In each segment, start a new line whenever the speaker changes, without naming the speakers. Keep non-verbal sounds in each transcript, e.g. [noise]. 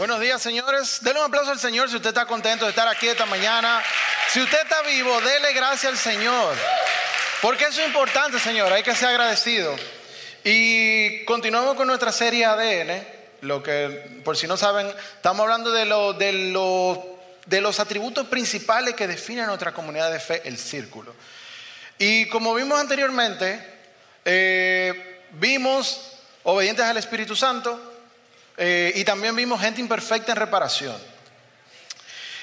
Buenos días, señores. Denle un aplauso al Señor si usted está contento de estar aquí esta mañana. Si usted está vivo, dele gracias al Señor. Porque eso es importante, Señor. Hay que ser agradecido. Y continuamos con nuestra serie ADN. Lo que, por si no saben, estamos hablando de, lo, de, de los atributos principales que definen nuestra comunidad de fe, el círculo. Y como vimos anteriormente, eh, vimos obedientes al Espíritu Santo, eh, y también vimos gente imperfecta en reparación.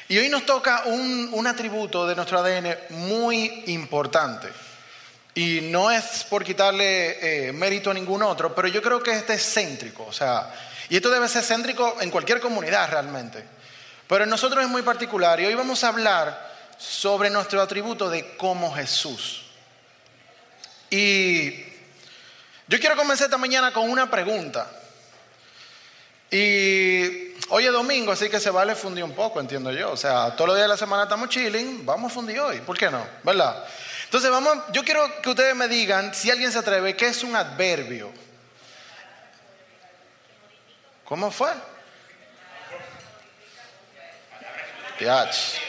Y hoy nos toca un, atributo de nuestro ADN muy importante. Y no es por quitarle eh, mérito a ningún otro, pero yo creo que este es céntrico. O sea, y esto debe ser céntrico en cualquier comunidad realmente. Pero en nosotros es muy particular. Y hoy vamos a hablar sobre nuestro atributo de como Jesús. Y yo quiero comenzar esta mañana con una pregunta. Y hoy es domingo, así que se vale fundir un poco, entiendo yo. O sea, todos los días de la semana estamos chilling, vamos a fundir hoy, ¿por qué no? ¿Verdad? Entonces, vamos, yo quiero que ustedes me digan, si alguien se atreve, ¿qué es un adverbio? ¿Cómo fue? Piach.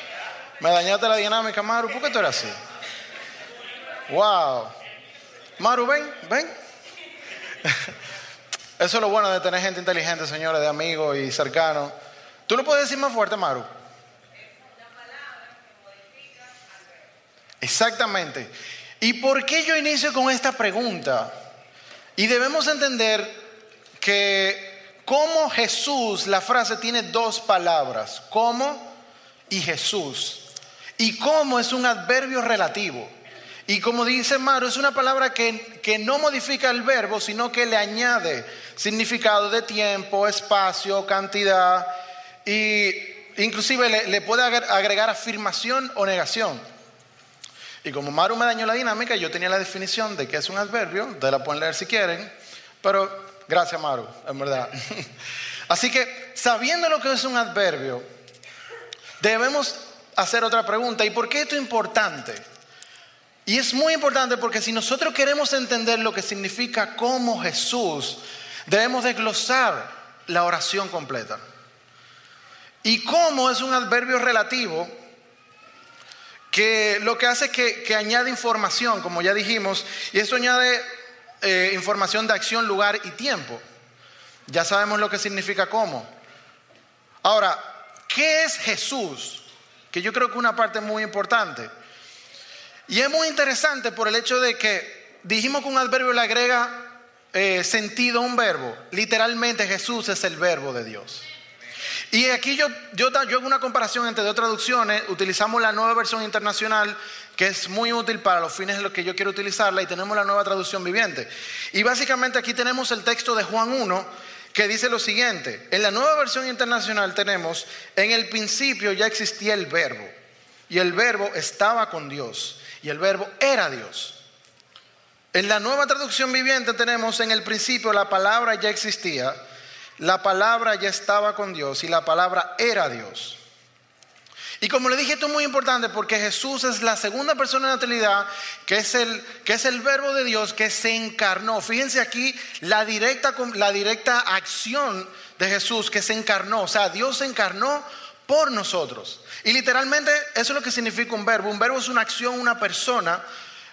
Me dañaste la dinámica, Maru. ¿Por qué tú eres así? Wow. Maru, ven, ven. [laughs] Eso es lo bueno de tener gente inteligente, señores, de amigos y cercanos. ¿Tú lo puedes decir más fuerte, Maru? Exactamente. ¿Y por qué yo inicio con esta pregunta? Y debemos entender que como Jesús, la frase tiene dos palabras, como y Jesús. Y como es un adverbio relativo. Y como dice Maru, es una palabra que, que, no modifica el verbo, sino que le añade significado de tiempo, espacio, cantidad, y inclusive le, puede agregar afirmación o negación. Y como Maru me dañó la dinámica, yo tenía la definición de que es un adverbio, de la pueden leer si quieren, pero gracias Maru, en verdad. [laughs] Así que sabiendo lo que es un adverbio, debemos hacer otra pregunta. ¿Y por qué esto es importante? Y es muy importante porque si nosotros queremos entender lo que significa como Jesús, debemos desglosar la oración completa. Y cómo es un adverbio relativo que lo que hace es que, añade información, como ya dijimos, y eso añade eh, información de acción, lugar y tiempo. Ya sabemos lo que significa cómo. Ahora, ¿qué es Jesús? Que yo creo que una parte muy importante. Y es muy interesante por el hecho de que dijimos que un adverbio le agrega eh, sentido a un verbo. Literalmente Jesús es el verbo de Dios. Y aquí yo, yo, yo hago una comparación entre dos traducciones. Utilizamos la nueva versión internacional, que es muy útil para los fines en los que yo quiero utilizarla, y tenemos la nueva traducción viviente. Y básicamente aquí tenemos el texto de Juan 1, que dice lo siguiente. En la nueva versión internacional tenemos, en el principio ya existía el verbo, y el verbo estaba con Dios y el verbo era Dios. En la nueva traducción viviente tenemos en el principio la palabra ya existía, la palabra ya estaba con Dios y la palabra era Dios. Y como le dije, esto es muy importante porque Jesús es la segunda persona de la Trinidad, que es el, que es el verbo de Dios que se encarnó. Fíjense aquí la directa, la directa acción de Jesús que se encarnó. O sea, Dios se encarnó por nosotros. Y literalmente eso es lo que significa un verbo. Un verbo es una acción, una persona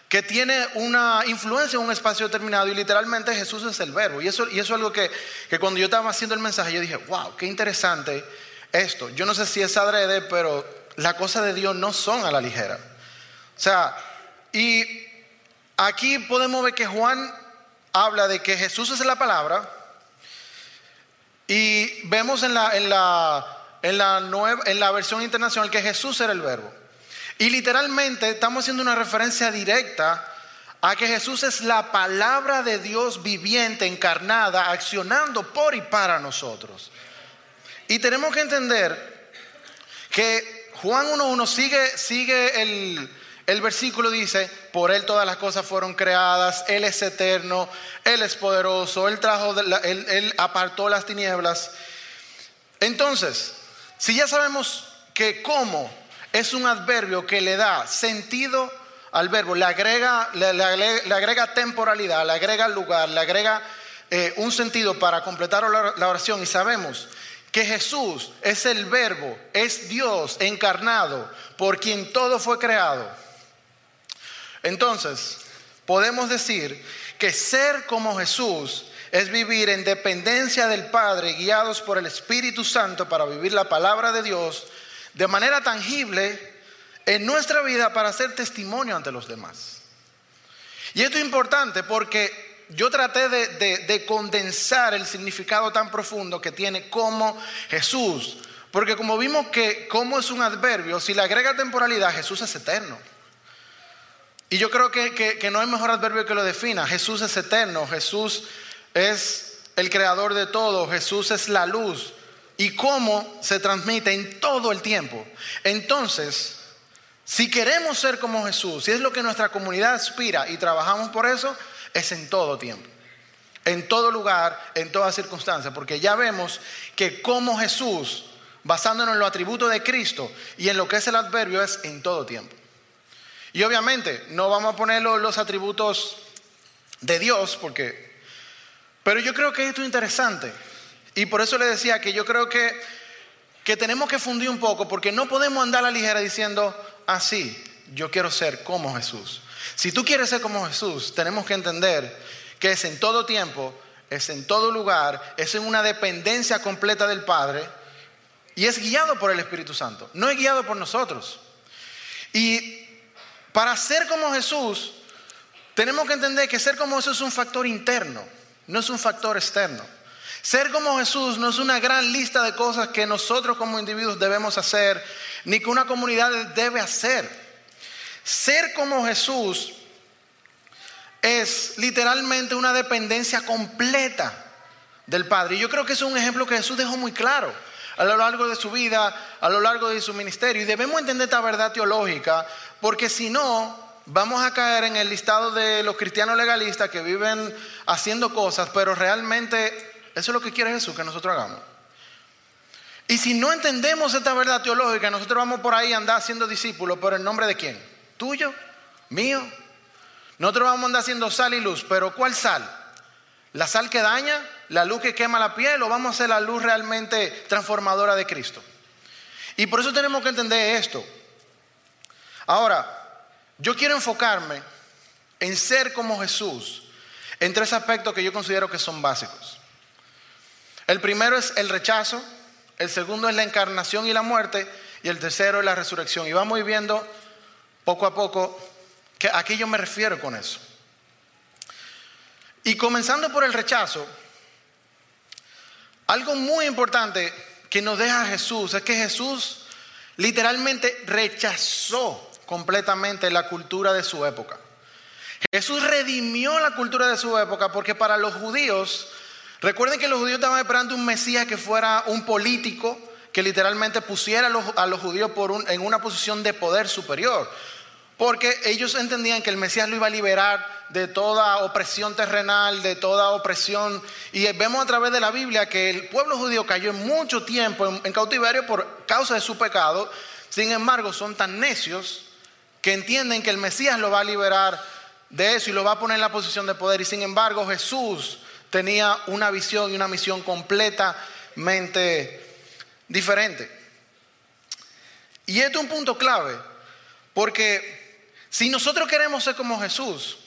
que tiene una influencia en un espacio determinado y literalmente Jesús es el verbo. Y eso, y eso es algo que, que cuando yo estaba haciendo el mensaje yo dije, wow, qué interesante esto. Yo no sé si es adrede, pero las cosas de Dios no son a la ligera. O sea, y aquí podemos ver que Juan habla de que Jesús es la palabra y vemos en la, en la en la, nueva, en la versión internacional que Jesús era el verbo. Y literalmente estamos haciendo una referencia directa a que Jesús es la palabra de Dios viviente, encarnada, accionando por y para nosotros. Y tenemos que entender que Juan 1.1 sigue, sigue el, el versículo, dice, por Él todas las cosas fueron creadas, Él es eterno, Él es poderoso, Él, trajo, él, él apartó las tinieblas. Entonces, si ya sabemos que como es un adverbio que le da sentido al verbo, le agrega, le, agrega temporalidad, le agrega lugar, le agrega eh, un sentido para completar la oración y sabemos que Jesús es el verbo, es Dios encarnado, por quien todo fue creado, entonces podemos decir que ser como Jesús es vivir en dependencia del Padre, guiados por el Espíritu Santo para vivir la palabra de Dios de manera tangible en nuestra vida para hacer testimonio ante los demás. Y esto es importante porque yo traté de, condensar el significado tan profundo que tiene como Jesús. Porque como vimos que como es un adverbio, si le agrega temporalidad, Jesús es eterno. Y yo creo que, que, no hay mejor adverbio que lo defina. Jesús es eterno, Jesús es el creador de todo, Jesús es la luz. Y cómo se transmite en todo el tiempo. Entonces, si queremos ser como Jesús, si es lo que nuestra comunidad aspira y trabajamos por eso, es en todo tiempo, en todo lugar, en toda circunstancia, porque ya vemos que como Jesús, basándonos en los atributos de Cristo y en lo que es el adverbio, es en todo tiempo. Y obviamente no vamos a poner los atributos de Dios, porque, pero yo creo que esto es interesante. Y por eso le decía que yo creo que, que tenemos que fundir un poco, porque no podemos andar a la ligera diciendo, así, yo quiero ser como Jesús. Si tú quieres ser como Jesús, tenemos que entender que es en todo tiempo, es en todo lugar, es en una dependencia completa del Padre y es guiado por el Espíritu Santo, no es guiado por nosotros. Y para ser como Jesús, tenemos que entender que ser como Jesús es un factor interno, no es un factor externo. Ser como Jesús no es una gran lista de cosas que nosotros como individuos debemos hacer, ni que una comunidad debe hacer. Ser como Jesús es literalmente una dependencia completa del Padre. Y yo creo que es un ejemplo que Jesús dejó muy claro a lo largo de su vida, a lo largo de su ministerio. Y debemos entender esta verdad teológica porque si no, vamos a caer en el listado de los cristianos legalistas que viven haciendo cosas, pero realmente eso es lo que quiere Jesús que nosotros hagamos. Y si no entendemos esta verdad teológica, nosotros vamos por ahí a andar siendo discípulos, pero en nombre de quién? ¿Tuyo? ¿Mío? Nosotros vamos a andar haciendo sal y luz, pero ¿cuál sal? ¿La sal que daña? ¿La luz que quema la piel? ¿O vamos a ser la luz realmente transformadora de Cristo? Y por eso tenemos que entender esto. Ahora, yo quiero enfocarme en ser como Jesús en tres aspectos que yo considero que son básicos. El primero es el rechazo, el segundo es la encarnación y la muerte, y el tercero es la resurrección. Y vamos viendo poco a poco que a qué yo me refiero con eso. Y comenzando por el rechazo, algo muy importante que nos deja Jesús es que Jesús literalmente rechazó completamente la cultura de su época. Jesús redimió la cultura de su época porque para los judíos, recuerden que los judíos estaban esperando un Mesías que fuera un político, que literalmente pusiera a los, judíos en una posición de poder superior. Porque ellos entendían que el Mesías lo iba a liberar de toda opresión terrenal, de toda opresión. Y vemos a través de la Biblia que el pueblo judío cayó en mucho tiempo en cautiverio por causa de su pecado. Sin embargo, son tan necios que entienden que el Mesías lo va a liberar de eso y lo va a poner en la posición de poder. Y sin embargo Jesús tenía una visión y una misión completamente diferente. Y esto es un punto clave, porque si nosotros queremos ser como Jesús,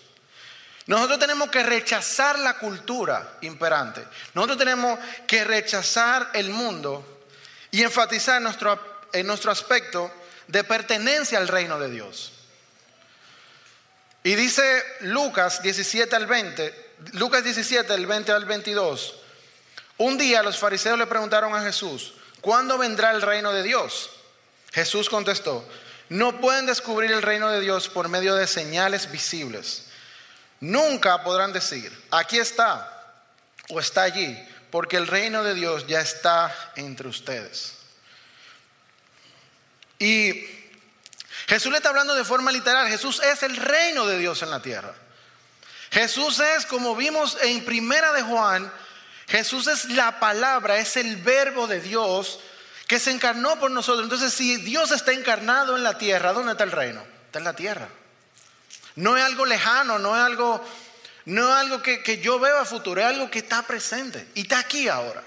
nosotros tenemos que rechazar la cultura imperante. Nosotros tenemos que rechazar el mundo y enfatizar en nuestro, en nuestro aspecto de pertenencia al reino de Dios. Y dice Lucas 17 al 20, Lucas 17 del 20 al 22, un día los fariseos le preguntaron a Jesús, ¿cuándo vendrá el reino de Dios? Jesús contestó, no pueden descubrir el reino de Dios por medio de señales visibles. Nunca podrán decir, aquí está o está allí, porque el reino de Dios ya está entre ustedes. Y Jesús le está hablando de forma literal. Jesús es el reino de Dios en la tierra. Jesús es, como vimos en Primera de Juan, Jesús es la palabra, es el verbo de Dios que se encarnó por nosotros. Entonces, si Dios está encarnado en la tierra, ¿dónde está el reino? Está en la tierra. No es algo lejano, no es algo, no es algo que, que yo veo a futuro, es algo que está presente y está aquí ahora.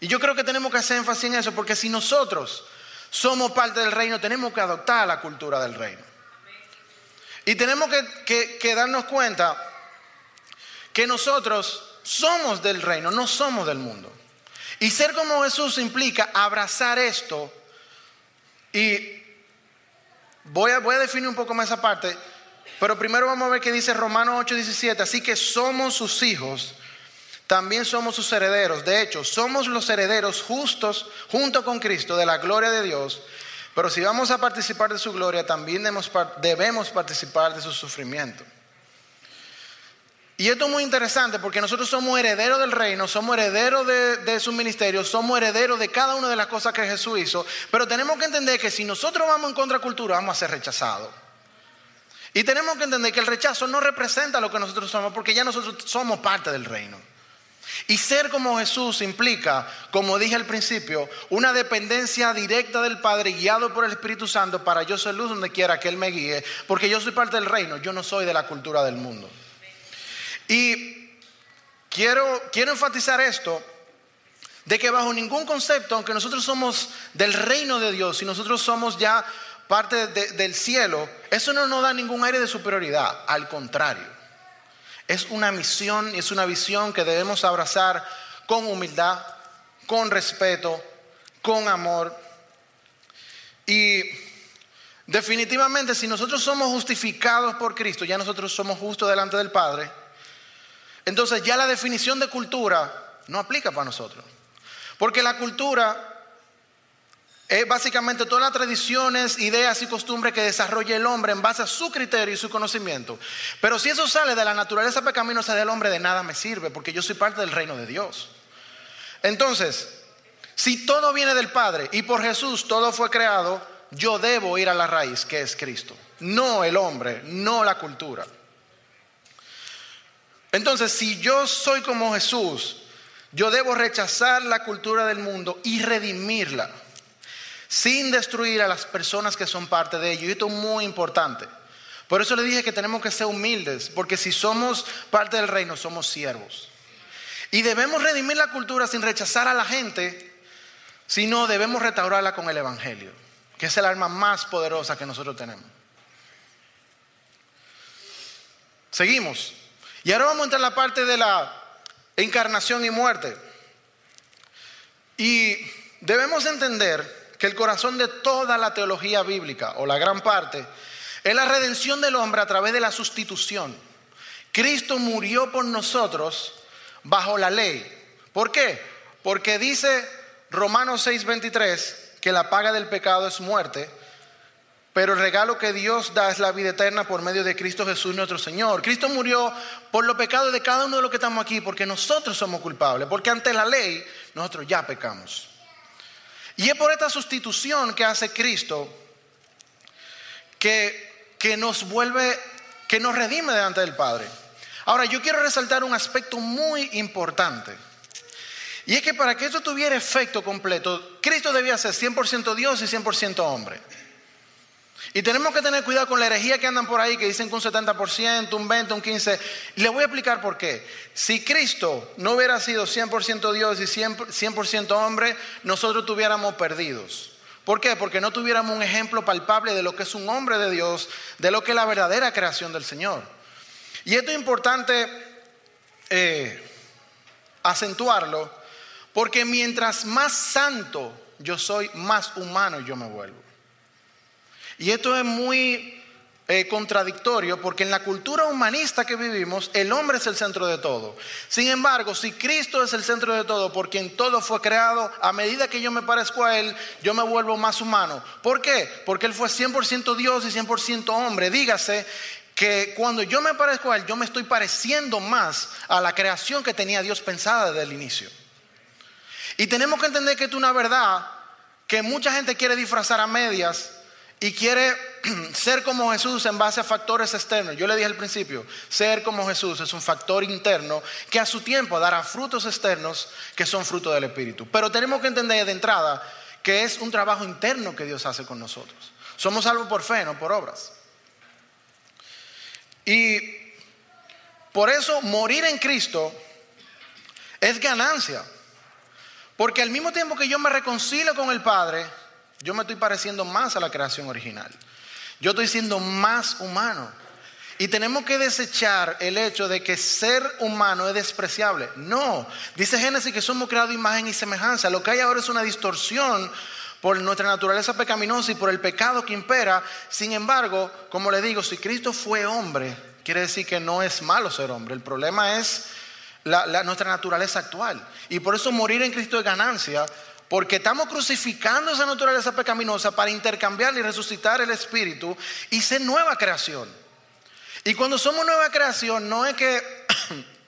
Y yo creo que tenemos que hacer énfasis en eso, porque si nosotros somos parte del reino, tenemos que adoptar la cultura del reino. Y tenemos que, darnos cuenta que nosotros somos del reino, no somos del mundo. Y ser como Jesús implica abrazar esto. Y voy a, voy a definir un poco más esa parte, pero primero vamos a ver qué dice Romanos 8:17. Así que somos sus hijos, también somos sus herederos. De hecho, somos los herederos justos junto con Cristo de la gloria de Dios. Pero si vamos a participar de su gloria, también debemos participar de su sufrimiento. Y esto es muy interesante porque nosotros somos herederos del reino, somos herederos de, su ministerio, somos herederos de cada una de las cosas que Jesús hizo. Pero tenemos que entender que si nosotros vamos en contracultura, vamos a ser rechazados. Y tenemos que entender que el rechazo no representa lo que nosotros somos, porque ya nosotros somos parte del reino. Y ser como Jesús implica, como dije al principio, una dependencia directa del Padre guiado por el Espíritu Santo para yo ser luz donde quiera que Él me guíe, porque yo soy parte del reino, yo no soy de la cultura del mundo. Y quiero, quiero enfatizar esto, de que bajo ningún concepto, aunque nosotros somos del reino de Dios y nosotros somos ya parte del cielo, eso no nos da ningún aire de superioridad, al contrario. Es una misión y es una visión que debemos abrazar con humildad, con respeto, con amor. Y definitivamente si nosotros somos justificados por Cristo, ya nosotros somos justos delante del Padre, entonces ya la definición de cultura no aplica para nosotros. Porque la cultura es básicamente todas las tradiciones, ideas y costumbres que desarrolla el hombre en base a su criterio y su conocimiento. Pero si eso sale de la naturaleza pecaminosa del hombre, de nada me sirve, porque yo soy parte del reino de Dios. Entonces, si todo viene del Padre y por Jesús todo fue creado, yo debo ir a la raíz, que es Cristo. No el hombre, no la cultura. Entonces, si yo soy como Jesús, yo debo rechazar la cultura del mundo y redimirla sin destruir a las personas que son parte de ello. Y esto es muy importante. Por eso le dije que tenemos que ser humildes, porque si somos parte del reino, somos siervos. Y debemos redimir la cultura sin rechazar a la gente, sino debemos restaurarla con el Evangelio, que es el arma más poderosa que nosotros tenemos. Seguimos. Y ahora vamos a entrar en la parte de la encarnación y muerte. Y debemos entender que el corazón de toda la teología bíblica, o la gran parte, es la redención del hombre a través de la sustitución. Cristo murió por nosotros bajo la ley. ¿Por qué? Porque dice Romanos 6:23 que la paga del pecado es muerte, pero el regalo que Dios da es la vida eterna por medio de Cristo Jesús nuestro Señor. Cristo murió por los pecados de cada uno de los que estamos aquí, porque nosotros somos culpables, porque ante la ley nosotros ya pecamos. Y es por esta sustitución que hace Cristo que, que nos vuelve, que nos redime delante del Padre. Ahora, yo quiero resaltar un aspecto muy importante. Y es que para que esto tuviera efecto completo, Cristo debía ser 100% Dios y 100% hombre. Y tenemos que tener cuidado con la herejía que andan por ahí, que dicen que un 70%, un 20%, un 15%. Y les voy a explicar por qué. Si Cristo no hubiera sido 100% Dios y 100%, hombre, nosotros tuviéramos perdidos. ¿Por qué? Porque no tuviéramos un ejemplo palpable de lo que es un hombre de Dios, de lo que es la verdadera creación del Señor. Y esto es importante eh, acentuarlo, porque mientras más santo yo soy, más humano yo me vuelvo. Y esto es muy eh, contradictorio porque en la cultura humanista que vivimos, el hombre es el centro de todo. Sin embargo, si Cristo es el centro de todo, por quien todo fue creado, a medida que yo me parezco a Él, yo me vuelvo más humano. ¿Por qué? Porque Él fue 100% Dios y 100% hombre. Dígase que cuando yo me parezco a Él, yo me estoy pareciendo más a la creación que tenía Dios pensada desde el inicio. Y tenemos que entender que esto es una verdad que mucha gente quiere disfrazar a medias y quiere [clears throat] ser como Jesús en base a factores externos. Yo le dije al principio, ser como Jesús es un factor interno que a su tiempo dará frutos externos que son fruto del Espíritu. Pero tenemos que entender de entrada que es un trabajo interno que Dios hace con nosotros. Somos salvos por fe, no por obras. Y por eso morir en Cristo es ganancia. Porque al mismo tiempo que yo me reconcilio con el Padre, yo me estoy pareciendo más a la creación original. Yo estoy siendo más humano. Y tenemos que desechar el hecho de que ser humano es despreciable. No, dice Génesis que somos creados imagen y semejanza. Lo que hay ahora es una distorsión por nuestra naturaleza pecaminosa y por el pecado que impera. Sin embargo, como le digo, si Cristo fue hombre, quiere decir que no es malo ser hombre. El problema es nuestra naturaleza actual. Y por eso morir en Cristo es ganancia, porque estamos crucificando esa naturaleza pecaminosa para intercambiar y resucitar el espíritu y ser nueva creación. Y cuando somos nueva creación, no es que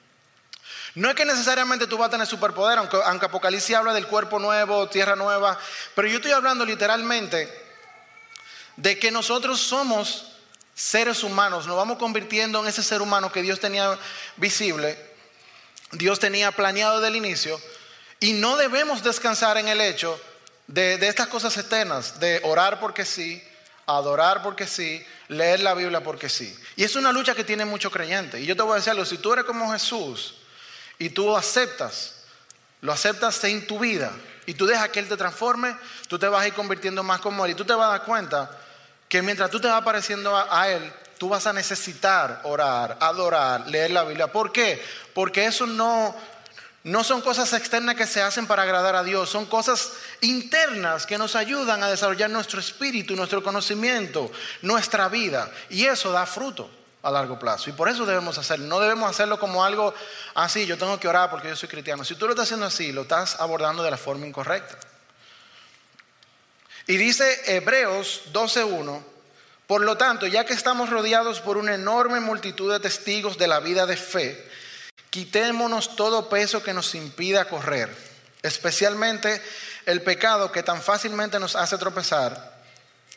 [clears throat] no es que necesariamente tú vas a tener superpoder, aunque, aunque, Apocalipsis habla del cuerpo nuevo, tierra nueva, pero yo estoy hablando literalmente de que nosotros somos seres humanos, nos vamos convirtiendo en ese ser humano que Dios tenía visible, Dios tenía planeado del inicio, y no debemos descansar en el hecho de, estas cosas externas, de orar porque sí, adorar porque sí, leer la Biblia porque sí. Y es una lucha que tiene mucho creyente. Y yo te voy a decir algo, si tú eres como Jesús y tú aceptas, lo aceptas en tu vida y tú dejas que Él te transforme, tú te vas a ir convirtiendo más como Él y tú te vas a dar cuenta que mientras tú te vas pareciendo a Él, tú vas a necesitar orar, adorar, leer la Biblia. ¿Por qué? Porque eso no, no son cosas externas que se hacen para agradar a Dios, son cosas internas que nos ayudan a desarrollar nuestro espíritu, nuestro conocimiento, nuestra vida. Y eso da fruto a largo plazo. Y por eso debemos hacerlo. No debemos hacerlo como algo así, yo tengo que orar porque yo soy cristiano. Si tú lo estás haciendo así, lo estás abordando de la forma incorrecta. Y dice Hebreos 12.1, por lo tanto, ya que estamos rodeados por una enorme multitud de testigos de la vida de fe, Quitémonos todo peso que nos impida correr, especialmente el pecado que tan fácilmente nos hace tropezar,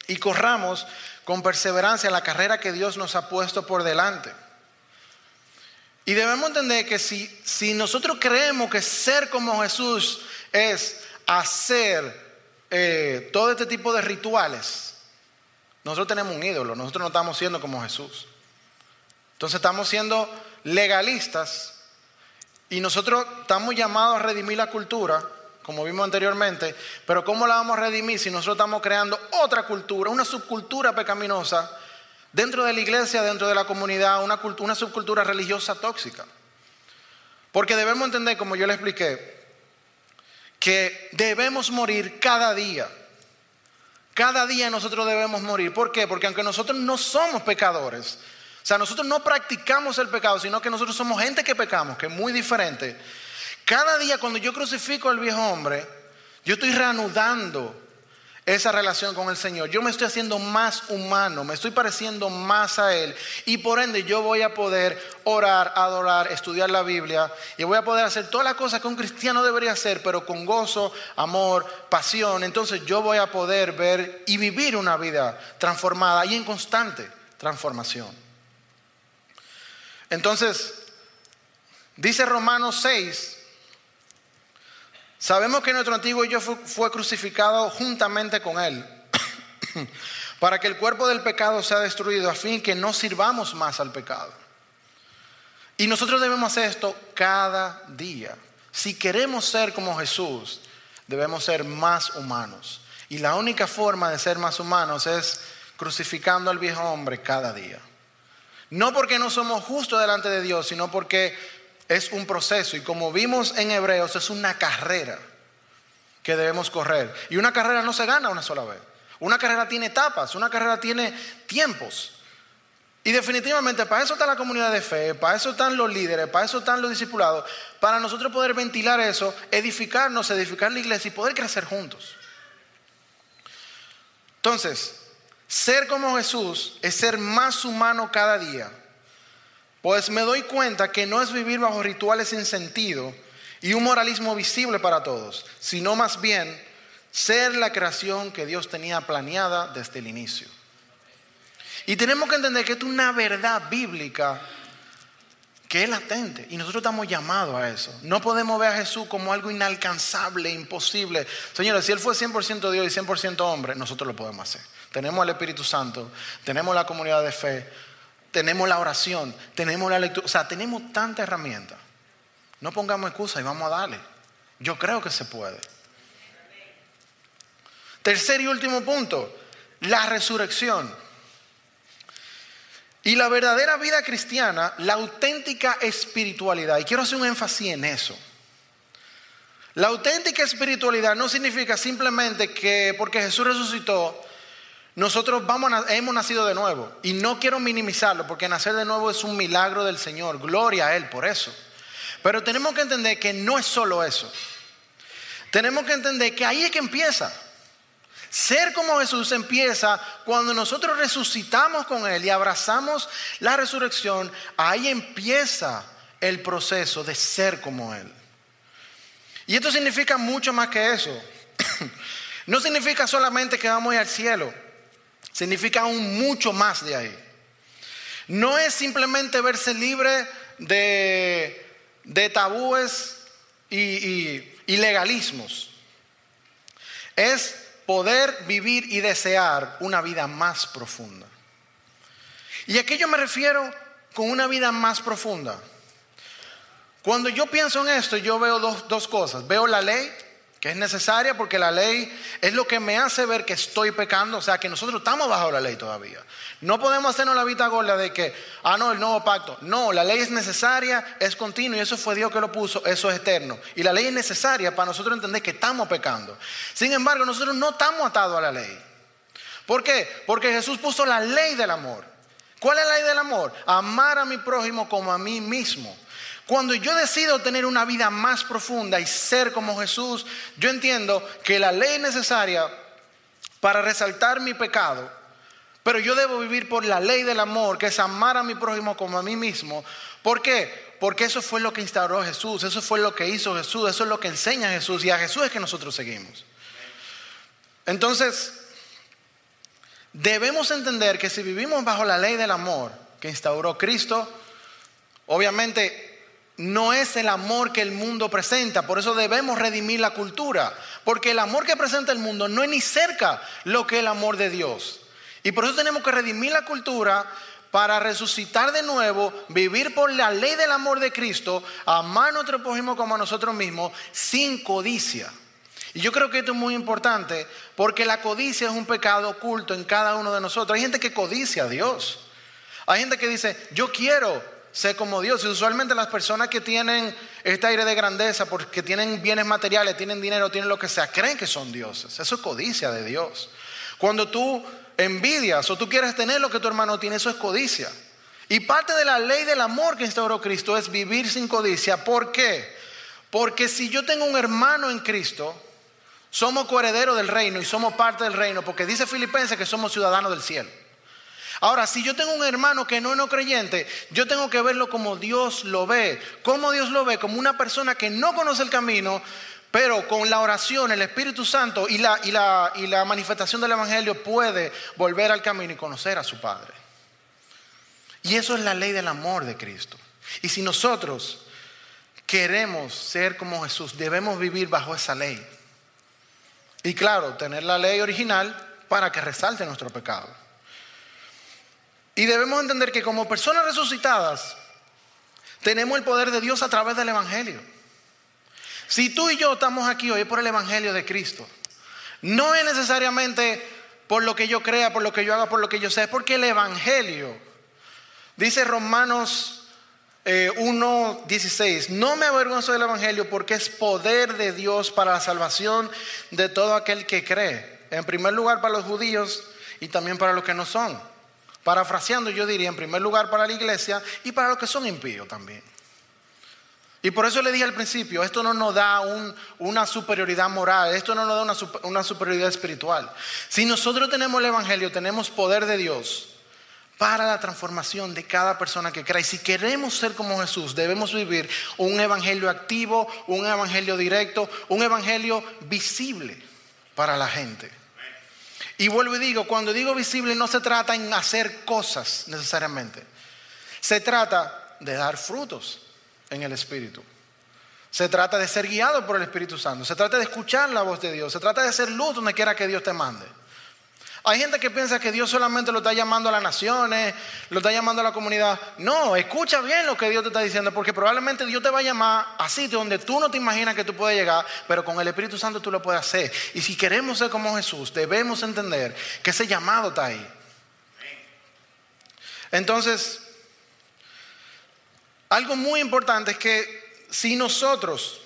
y corramos con perseverancia la carrera que Dios nos ha puesto por delante. Y debemos entender que si, si nosotros creemos que ser como Jesús es hacer eh, todo este tipo de rituales, nosotros tenemos un ídolo, nosotros no estamos siendo como Jesús. Entonces estamos siendo legalistas y nosotros estamos llamados a redimir la cultura, como vimos anteriormente, pero ¿cómo la vamos a redimir si nosotros estamos creando otra cultura, una subcultura pecaminosa dentro de la iglesia, dentro de la comunidad, una, subcultura religiosa tóxica? Porque debemos entender, como yo le expliqué, que debemos morir cada día. Cada día nosotros debemos morir. ¿Por qué? Porque aunque nosotros no somos pecadores, sea, nosotros no practicamos el pecado, sino que nosotros somos gente que pecamos, que es muy diferente. Cada día cuando yo crucifico al viejo hombre, yo estoy reanudando esa relación con el Señor. Yo me estoy haciendo más humano, me estoy pareciendo más a Él. Y por ende yo voy a poder orar, adorar, estudiar la Biblia y voy a poder hacer todas las cosas que un cristiano debería hacer, pero con gozo, amor, pasión. Entonces yo voy a poder ver y vivir una vida transformada y en constante transformación. Entonces, dice Romanos 6, sabemos que nuestro antiguo yo fue, crucificado juntamente con él, [coughs] para que el cuerpo del pecado sea destruido, a fin que no sirvamos más al pecado. Y nosotros debemos hacer esto cada día. Si queremos ser como Jesús, debemos ser más humanos. Y la única forma de ser más humanos es crucificando al viejo hombre cada día. No porque no somos justos delante de Dios, sino porque es un proceso. Y como vimos en Hebreos, es una carrera que debemos correr. Y una carrera no se gana una sola vez. Una carrera tiene etapas, una carrera tiene tiempos. Y definitivamente para eso está la comunidad de fe, para eso están los líderes, para eso están los discipulados, para nosotros poder ventilar eso, edificarnos, edificar la iglesia y poder crecer juntos. Entonces, ser como Jesús es ser más humano cada día. Pues me doy cuenta que no es vivir bajo rituales sin sentido y un moralismo visible para todos, sino más bien ser la creación que Dios tenía planeada desde el inicio. Y tenemos que entender que es una verdad bíblica que es latente y nosotros estamos llamados a eso. No podemos ver a Jesús como algo inalcanzable, imposible. Señores, si Él fue 100% Dios y 100% hombre, nosotros lo podemos hacer tenemos el Espíritu Santo, tenemos la comunidad de fe, tenemos la oración, tenemos la lectura, o sea, tenemos tanta herramienta. No pongamos excusa y vamos a darle. Yo creo que se puede. Tercer y último punto, la resurrección. Y la verdadera vida cristiana, la auténtica espiritualidad. Y quiero hacer un énfasis en eso. La auténtica espiritualidad no significa simplemente que porque Jesús resucitó, nosotros hemos nacido de nuevo. Y no quiero minimizarlo, porque nacer de nuevo es un milagro del Señor. Gloria a Él por eso. Pero tenemos que entender que no es solo eso. Tenemos que entender que ahí es que empieza. Ser como Jesús empieza cuando nosotros resucitamos con Él y abrazamos la resurrección. Ahí empieza el proceso de ser como Él. Y esto significa mucho más que eso. [coughs] No significa solamente que vamos a ir al cielo. Significa aún mucho más de ahí. No es simplemente verse libre de, de tabúes y, y legalismos. Es poder vivir y desear una vida más profunda. ¿Y a qué yo me refiero con una vida más profunda? Cuando yo pienso en esto, yo veo dos, dos cosas. Veo la ley que es necesaria porque la ley es lo que me hace ver que estoy pecando, o sea, que nosotros estamos bajo la ley todavía. No podemos hacernos la vista gorda de que, ah, no, el nuevo pacto. No, la ley es necesaria, es continua y eso fue Dios que lo puso, eso es eterno. Y la ley es necesaria para nosotros entender que estamos pecando. Sin embargo, nosotros no estamos atados a la ley. ¿Por qué? Porque Jesús puso la ley del amor. ¿Cuál es la ley del amor? Amar a mi prójimo como a mí mismo. Cuando yo decido tener una vida más profunda y ser como Jesús, yo entiendo que la ley es necesaria para resaltar mi pecado, pero yo debo vivir por la ley del amor, que es amar a mi prójimo como a mí mismo. ¿Por qué? Porque eso fue lo que instauró Jesús, eso fue lo que hizo Jesús, eso es lo que enseña Jesús y a Jesús es que nosotros seguimos. Entonces, debemos entender que si vivimos bajo la ley del amor que instauró Cristo, obviamente no es el amor que el mundo presenta. Por eso debemos redimir la cultura. Porque el amor que presenta el mundo no es ni cerca lo que es el amor de Dios. Y por eso tenemos que redimir la cultura para resucitar de nuevo, vivir por la ley del amor de Cristo, amar a nuestro prójimo como a nosotros mismos, sin codicia. Y yo creo que esto es muy importante porque la codicia es un pecado oculto en cada uno de nosotros. Hay gente que codicia a Dios. Hay gente que dice, yo quiero sé como Dios. Y usualmente las personas que tienen este aire de grandeza, porque tienen bienes materiales, tienen dinero, tienen lo que sea, creen que son dioses. Eso es codicia de Dios. Cuando tú envidias o tú quieres tener lo que tu hermano tiene, eso es codicia. Y parte de la ley del amor que instauró Cristo es vivir sin codicia. ¿Por qué? Porque si yo tengo un hermano en Cristo, somos coherederos del reino y somos parte del reino, porque dice Filipenses que somos ciudadanos del cielo. Ahora, si yo tengo un hermano que no es no creyente, yo tengo que verlo como Dios lo ve. ¿Cómo Dios lo ve? Como una persona que no conoce el camino, pero con la oración, el Espíritu Santo y la, y la manifestación del Evangelio puede volver al camino y conocer a su Padre. Y eso es la ley del amor de Cristo. Y si nosotros queremos ser como Jesús, debemos vivir bajo esa ley. Y claro, tener la ley original para que resalte nuestro pecado. Y debemos entender que como personas resucitadas, tenemos el poder de Dios a través del Evangelio. Si tú y yo estamos aquí hoy por el Evangelio de Cristo. No es necesariamente por lo que yo crea, por lo que yo haga, por lo que yo sé, es porque el Evangelio, dice Romanos 1.16, eh, no me avergüenzo del Evangelio porque es poder de Dios para la salvación de todo aquel que cree. En primer lugar para los judíos y también para los que no son. Parafraseando, yo diría en primer lugar para la iglesia y para los que son impíos también. Y por eso le dije al principio, esto no nos da una superioridad moral, esto no nos da una, una superioridad espiritual. Si nosotros tenemos el Evangelio, tenemos poder de Dios para la transformación de cada persona que crea. Y si queremos ser como Jesús, debemos vivir un Evangelio activo, un Evangelio directo, un Evangelio visible para la gente. Y vuelvo y digo, cuando digo visible no se trata en hacer cosas necesariamente. Se trata de dar frutos en el Espíritu. Se trata de ser guiado por el Espíritu Santo. Se trata de escuchar la voz de Dios. Se trata de ser luz donde quiera que Dios te mande. Hay gente que piensa que Dios solamente lo está llamando a las naciones, lo está llamando a la comunidad. No, escucha bien lo que Dios te está diciendo, porque probablemente Dios te va a llamar a sitios donde tú no te imaginas que tú puedes llegar, pero con el Espíritu Santo tú lo puedes hacer. Y si queremos ser como Jesús, debemos entender que ese llamado está ahí. Entonces, algo muy importante es que si nosotros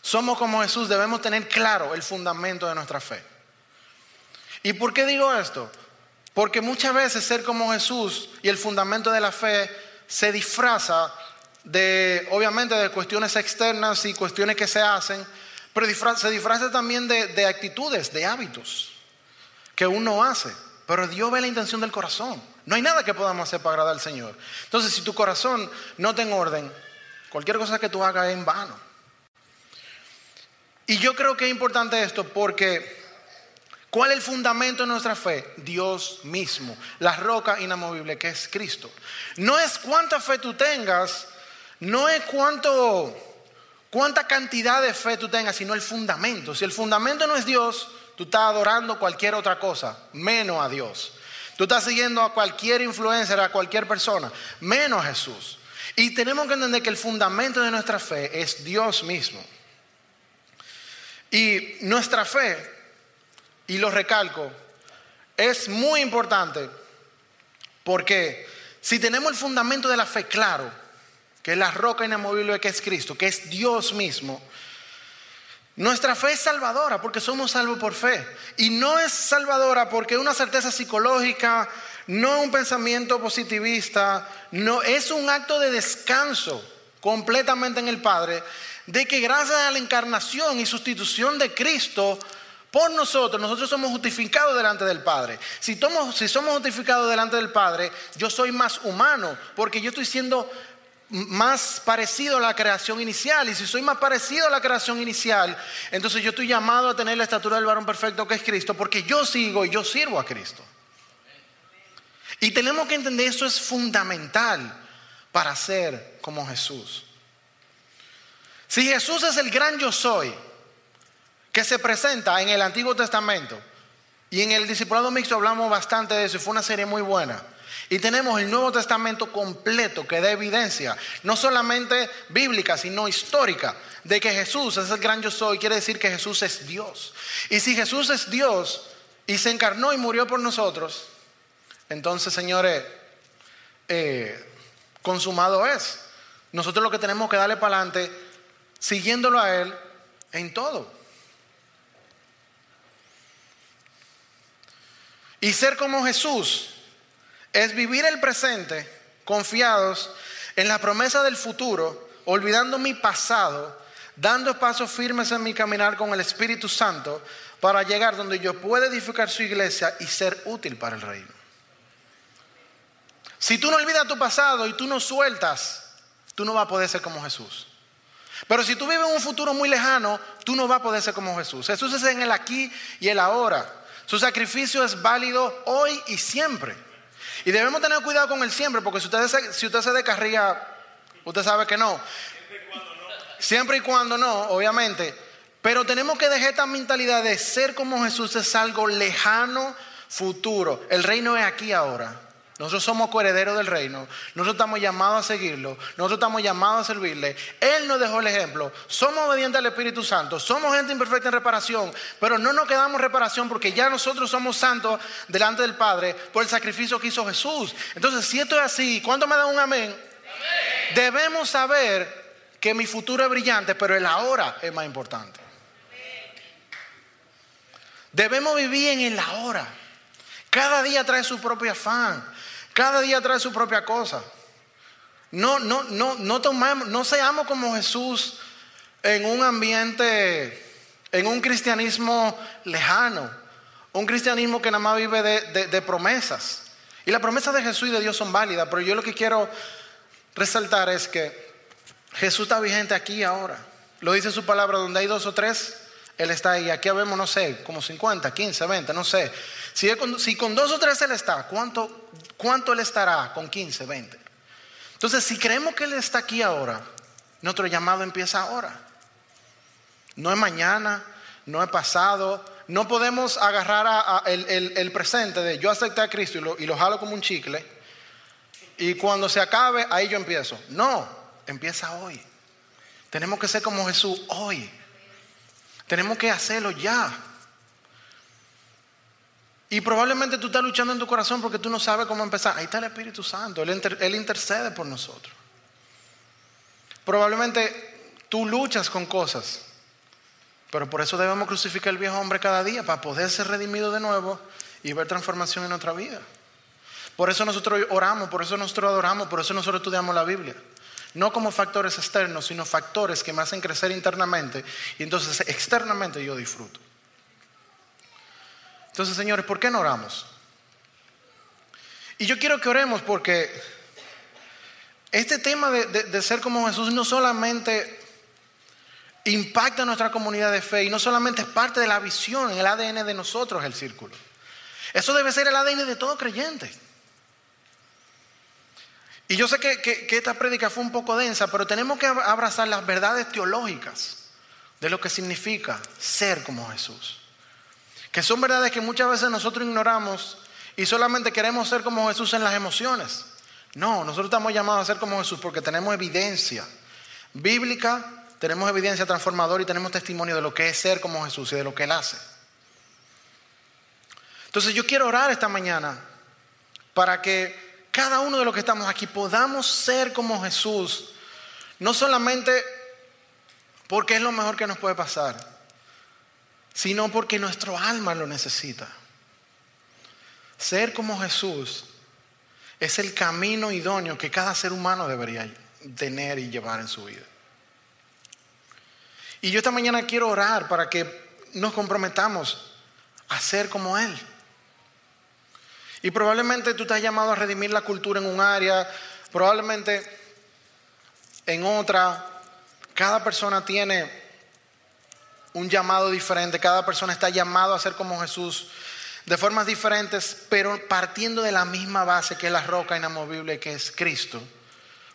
somos como Jesús, debemos tener claro el fundamento de nuestra fe. ¿Y por qué digo esto? Porque muchas veces ser como Jesús y el fundamento de la fe se disfraza de, obviamente, de cuestiones externas y cuestiones que se hacen, pero se disfraza también de, de actitudes, de hábitos que uno hace. Pero Dios ve la intención del corazón. No hay nada que podamos hacer para agradar al Señor. Entonces, si tu corazón no está en orden, cualquier cosa que tú hagas es en vano. Y yo creo que es importante esto porque ¿Cuál es el fundamento de nuestra fe? Dios mismo, la roca inamovible que es Cristo. No es cuánta fe tú tengas, no es cuánto, cuánta cantidad de fe tú tengas, sino el fundamento. Si el fundamento no es Dios, tú estás adorando cualquier otra cosa, menos a Dios. Tú estás siguiendo a cualquier influencer, a cualquier persona, menos a Jesús. Y tenemos que entender que el fundamento de nuestra fe es Dios mismo. Y nuestra fe y lo recalco, es muy importante porque si tenemos el fundamento de la fe claro, que es la roca inamovible que es Cristo, que es Dios mismo, nuestra fe es salvadora porque somos salvos por fe. Y no es salvadora porque una certeza psicológica, no un pensamiento positivista, no es un acto de descanso completamente en el Padre, de que gracias a la encarnación y sustitución de Cristo, por nosotros, nosotros somos justificados delante del Padre. Si, somos justificados delante del Padre, yo soy más humano, porque yo estoy siendo más parecido a la creación inicial. Y si soy más parecido a la creación inicial, entonces yo estoy llamado a tener la estatura del varón perfecto que es Cristo, porque yo sigo y yo sirvo a Cristo. Y tenemos que entender eso es fundamental para ser como Jesús. Si Jesús es el gran yo soy, que se presenta en el Antiguo Testamento. Y en el Discipulado Mixto hablamos bastante de eso y fue una serie muy buena. Y tenemos el Nuevo Testamento completo que da evidencia, no solamente bíblica, sino histórica, de que Jesús es el gran yo soy, quiere decir que Jesús es Dios. Y si Jesús es Dios y se encarnó y murió por nosotros, entonces, señores, eh, consumado es. Nosotros lo que tenemos que darle para adelante, siguiéndolo a Él en todo. Y ser como Jesús es vivir el presente confiados en la promesa del futuro, olvidando mi pasado, dando pasos firmes en mi caminar con el Espíritu Santo para llegar donde yo pueda edificar su iglesia y ser útil para el reino. Si tú no olvidas tu pasado y tú no sueltas, tú no vas a poder ser como Jesús. Pero si tú vives en un futuro muy lejano, tú no vas a poder ser como Jesús. Jesús es en el aquí y el ahora. Su sacrificio es válido hoy y siempre. Y debemos tener cuidado con el siempre, porque si usted, se, si usted se descarría, usted sabe que no. Siempre y cuando no, obviamente. Pero tenemos que dejar esta mentalidad de ser como Jesús es algo lejano, futuro. El reino es aquí ahora. Nosotros somos coherederos del reino. Nosotros estamos llamados a seguirlo. Nosotros estamos llamados a servirle. Él nos dejó el ejemplo. Somos obedientes al Espíritu Santo. Somos gente imperfecta en reparación. Pero no nos quedamos en reparación porque ya nosotros somos santos delante del Padre por el sacrificio que hizo Jesús. Entonces, si esto es así, ¿cuánto me da un amén? Debemos saber que mi futuro es brillante, pero el ahora es más importante. Debemos vivir en el ahora. Cada día trae su propio afán. Cada día trae su propia cosa. No, no, no, no tomamos, no seamos como Jesús en un ambiente, en un cristianismo lejano, un cristianismo que nada más vive de, promesas. Y las promesas de Jesús y de Dios son válidas, pero yo lo que quiero resaltar es que Jesús está vigente aquí y ahora. Lo dice su palabra, donde hay dos o tres, Él está ahí. Aquí vemos, no sé, como 50, 15, 20, no sé. Si, con, dos o tres Él está, ¿cuánto ¿Cuánto Él estará con 15, 20? Entonces, si creemos que Él está aquí ahora, nuestro llamado empieza ahora. No es mañana, no es pasado, no podemos agarrar el, presente de yo acepté a Cristo y lo, y lo jalo como un chicle y cuando se acabe, ahí yo empiezo. No, empieza hoy. Tenemos que ser como Jesús hoy. Tenemos que hacerlo ya. Y probablemente tú estás luchando en tu corazón porque tú no sabes cómo empezar. Ahí está el Espíritu Santo. Él, intercede por nosotros. Probablemente tú luchas con cosas. Pero por eso debemos crucificar al viejo hombre cada día, para poder ser redimido de nuevo y ver transformación en nuestra vida. Por eso nosotros oramos, por eso nosotros adoramos, por eso nosotros estudiamos la Biblia. No como factores externos, sino factores que me hacen crecer internamente y entonces externamente yo disfruto. Entonces, señores, ¿por qué no oramos? Y yo quiero que oremos porque este tema de, ser como Jesús no solamente impacta nuestra comunidad de fe y no solamente es parte de la visión, el ADN de nosotros, el círculo. Eso debe ser el ADN de todo creyente. Y yo sé que, que, esta prédica fue un poco densa, pero tenemos que abrazar las verdades teológicas de lo que significa ser como Jesús. Que son verdades que muchas veces nosotros ignoramos y solamente queremos ser como Jesús en las emociones. No, nosotros estamos llamados a ser como Jesús porque tenemos evidencia bíblica, tenemos evidencia transformadora y tenemos testimonio de lo que es ser como Jesús y de lo que Él hace. Entonces yo quiero orar esta mañana para que cada uno de los que estamos aquí podamos ser como Jesús, no solamente porque es lo mejor que nos puede pasar, sino porque nuestro alma lo necesita. Ser como Jesús es el camino idóneo que cada ser humano debería tener y llevar en su vida. Y yo esta mañana quiero orar para que nos comprometamos a ser como Él. Y probablemente tú te has llamado a redimir la cultura en un área, probablemente en otra. Cada persona tiene un llamado diferente, cada persona está llamado a ser como Jesús de formas diferentes, pero partiendo de la misma base que es la roca inamovible que es Cristo,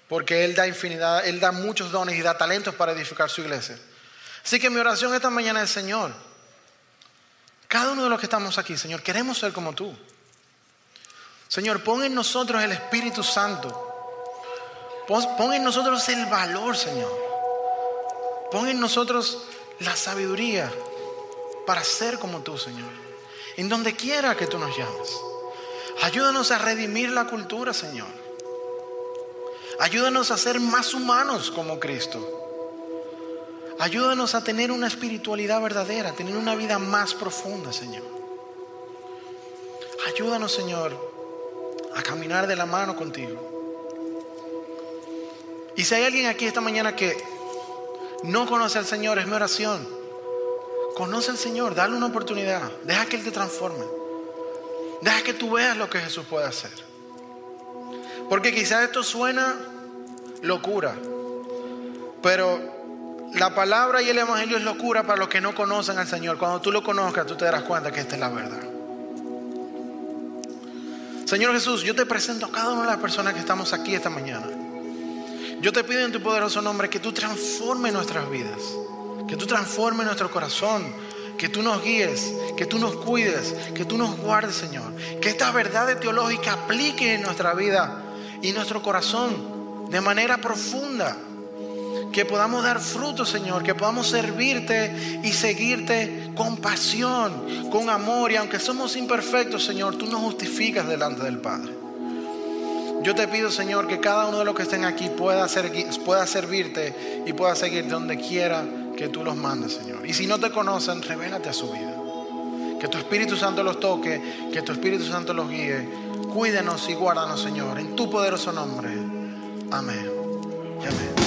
porque Él da infinidad, Él da muchos dones y da talentos para edificar su iglesia. Así que mi oración esta mañana es, Señor, cada uno de los que estamos aquí, Señor, queremos ser como tú. Señor, pon en nosotros el Espíritu Santo. Pon en nosotros el valor, Señor. Pon en nosotros la sabiduría para ser como tú, Señor. En donde quiera que tú nos llames. Ayúdanos a redimir la cultura, Señor. Ayúdanos a ser más humanos como Cristo. Ayúdanos a tener una espiritualidad verdadera, a tener una vida más profunda, Señor. Ayúdanos, Señor, a caminar de la mano contigo. Y si hay alguien aquí esta mañana que no conoce al Señor, es mi oración. Conoce al Señor, dale una oportunidad. Deja que Él te transforme. Deja que tú veas lo que Jesús puede hacer. Porque quizás esto suena locura. Pero la palabra y el Evangelio es locura para los que no conocen al Señor. Cuando tú lo conozcas, tú te darás cuenta que esta es la verdad. Señor Jesús, yo te presento a cada una de las personas que estamos aquí esta mañana. Yo te pido en tu poderoso nombre que tú transformes nuestras vidas, que tú transformes nuestro corazón, que tú nos guíes, que tú nos cuides, que tú nos guardes, Señor. Que esta verdad teológica aplique en nuestra vida y nuestro corazón de manera profunda. Que podamos dar fruto, Señor, que podamos servirte y seguirte con pasión, con amor. Y aunque somos imperfectos, Señor, tú nos justificas delante del Padre. Yo te pido, Señor, que cada uno de los que estén aquí pueda, pueda servirte y pueda seguir donde quiera que tú los mandes, Señor. Y si no te conocen, revélate a su vida. Que tu Espíritu Santo los toque, que tu Espíritu Santo los guíe. Cuídenos y guárdanos, Señor, en tu poderoso nombre. Amén. amén.